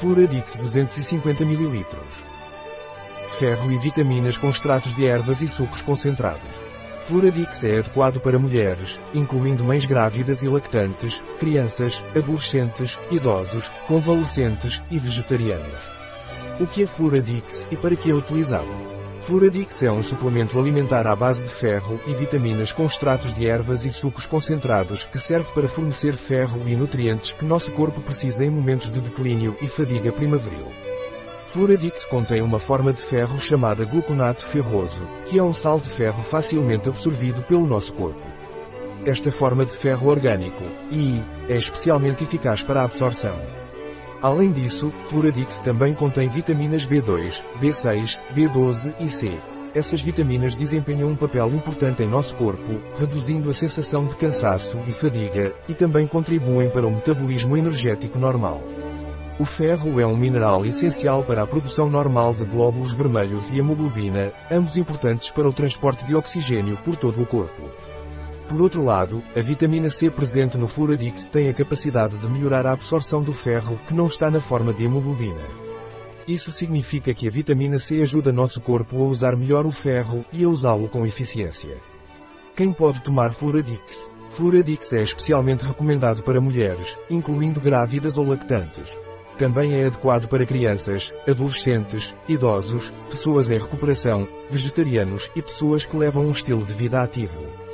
Fluradix 250 ml. Ferro e vitaminas com extratos de ervas e sucos concentrados. Fluradix é adequado para mulheres, incluindo mães grávidas e lactantes, crianças, adolescentes, idosos, convalescentes e vegetarianos. O que é Fluradix e para que é utilizado? Fluradix é um suplemento alimentar à base de ferro e vitaminas com extratos de ervas e sucos concentrados que serve para fornecer ferro e nutrientes que nosso corpo precisa em momentos de declínio e fadiga primaveril. Fluradix contém uma forma de ferro chamada gluconato ferroso, que é um sal de ferro facilmente absorvido pelo nosso corpo. Esta forma de ferro orgânico, I, é especialmente eficaz para a absorção. Além disso, Fluradix também contém vitaminas B2, B6, B12 e C. Essas vitaminas desempenham um papel importante em nosso corpo, reduzindo a sensação de cansaço e fadiga, e também contribuem para o metabolismo energético normal. O ferro é um mineral essencial para a produção normal de glóbulos vermelhos e hemoglobina, ambos importantes para o transporte de oxigênio por todo o corpo. Por outro lado, a vitamina C presente no Fluradix tem a capacidade de melhorar a absorção do ferro que não está na forma de hemoglobina. Isso significa que a vitamina C ajuda nosso corpo a usar melhor o ferro e a usá-lo com eficiência. Quem pode tomar Fluradix? Fluradix é especialmente recomendado para mulheres, incluindo grávidas ou lactantes. Também é adequado para crianças, adolescentes, idosos, pessoas em recuperação, vegetarianos e pessoas que levam um estilo de vida ativo.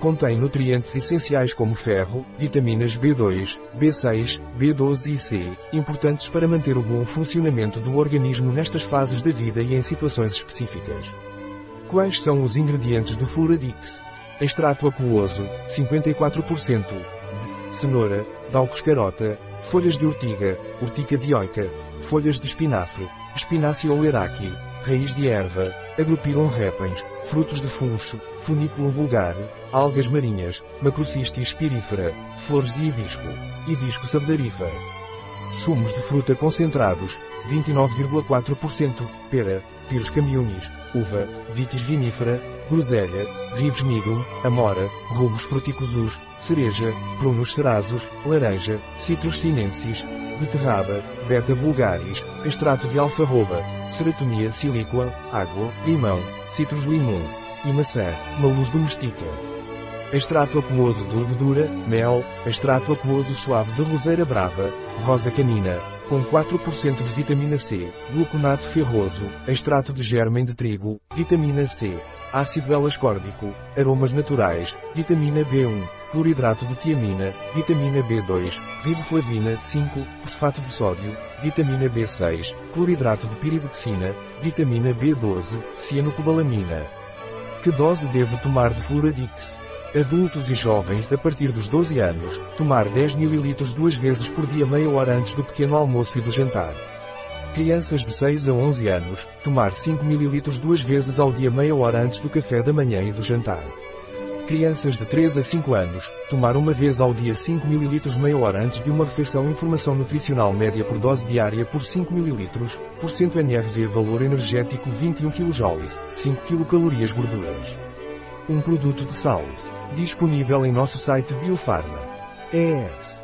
Contém nutrientes essenciais como ferro, vitaminas B2, B6, B12 e C, importantes para manter o bom funcionamento do organismo nestas fases da vida e em situações específicas. Quais são os ingredientes do Fluradix? Extrato aquoso, 54%. Cenoura, dalcos carota, folhas de ortiga, urtica dioica, folhas de espinafre, espinácea oleraqui, raiz de erva, agrupiram repens, frutos de funcho, funículo vulgar, algas marinhas, macrocistis pirífera, flores de hibisco, hibisco sabdarifa. Sumos de fruta concentrados, 29,4%, pera, pires camionis, uva, vitis vinífera, groselha, ribes nigrum, amora, rubos fruticosus, cereja, prunos cerazos, laranja, citrus sinensis, beterraba, beta vulgaris, extrato de alfarroba, ceratonia silíqua, água, limão, citrus limão e maçã, maluz domestica. Extrato aquoso de levedura, mel, extrato aquoso suave de roseira brava, rosa canina, com 4% de vitamina C, gluconato ferroso, extrato de germen de trigo, vitamina C, ácido L-ascórbico, aromas naturais, vitamina B1, cloridrato de tiamina, vitamina B2, riboflavina 5, fosfato de sódio, vitamina B6, cloridrato de piridoxina, vitamina B12, cianocobalamina. Que dose devo tomar de Fluradix? Adultos e jovens a partir dos 12 anos, tomar 10 ml duas vezes por dia meia hora antes do pequeno almoço e do jantar. Crianças de 6 a 11 anos, tomar 5 ml duas vezes ao dia meia hora antes do café da manhã e do jantar. Crianças de 3 a 5 anos, tomar uma vez ao dia 5 ml meia hora antes de uma refeição Informação nutricional média por dose diária por 5 ml, por cento NRV valor energético 21 kJ, 5 kcal gorduras. Um produto de saúde. Disponível em nosso site Biofarma. ES.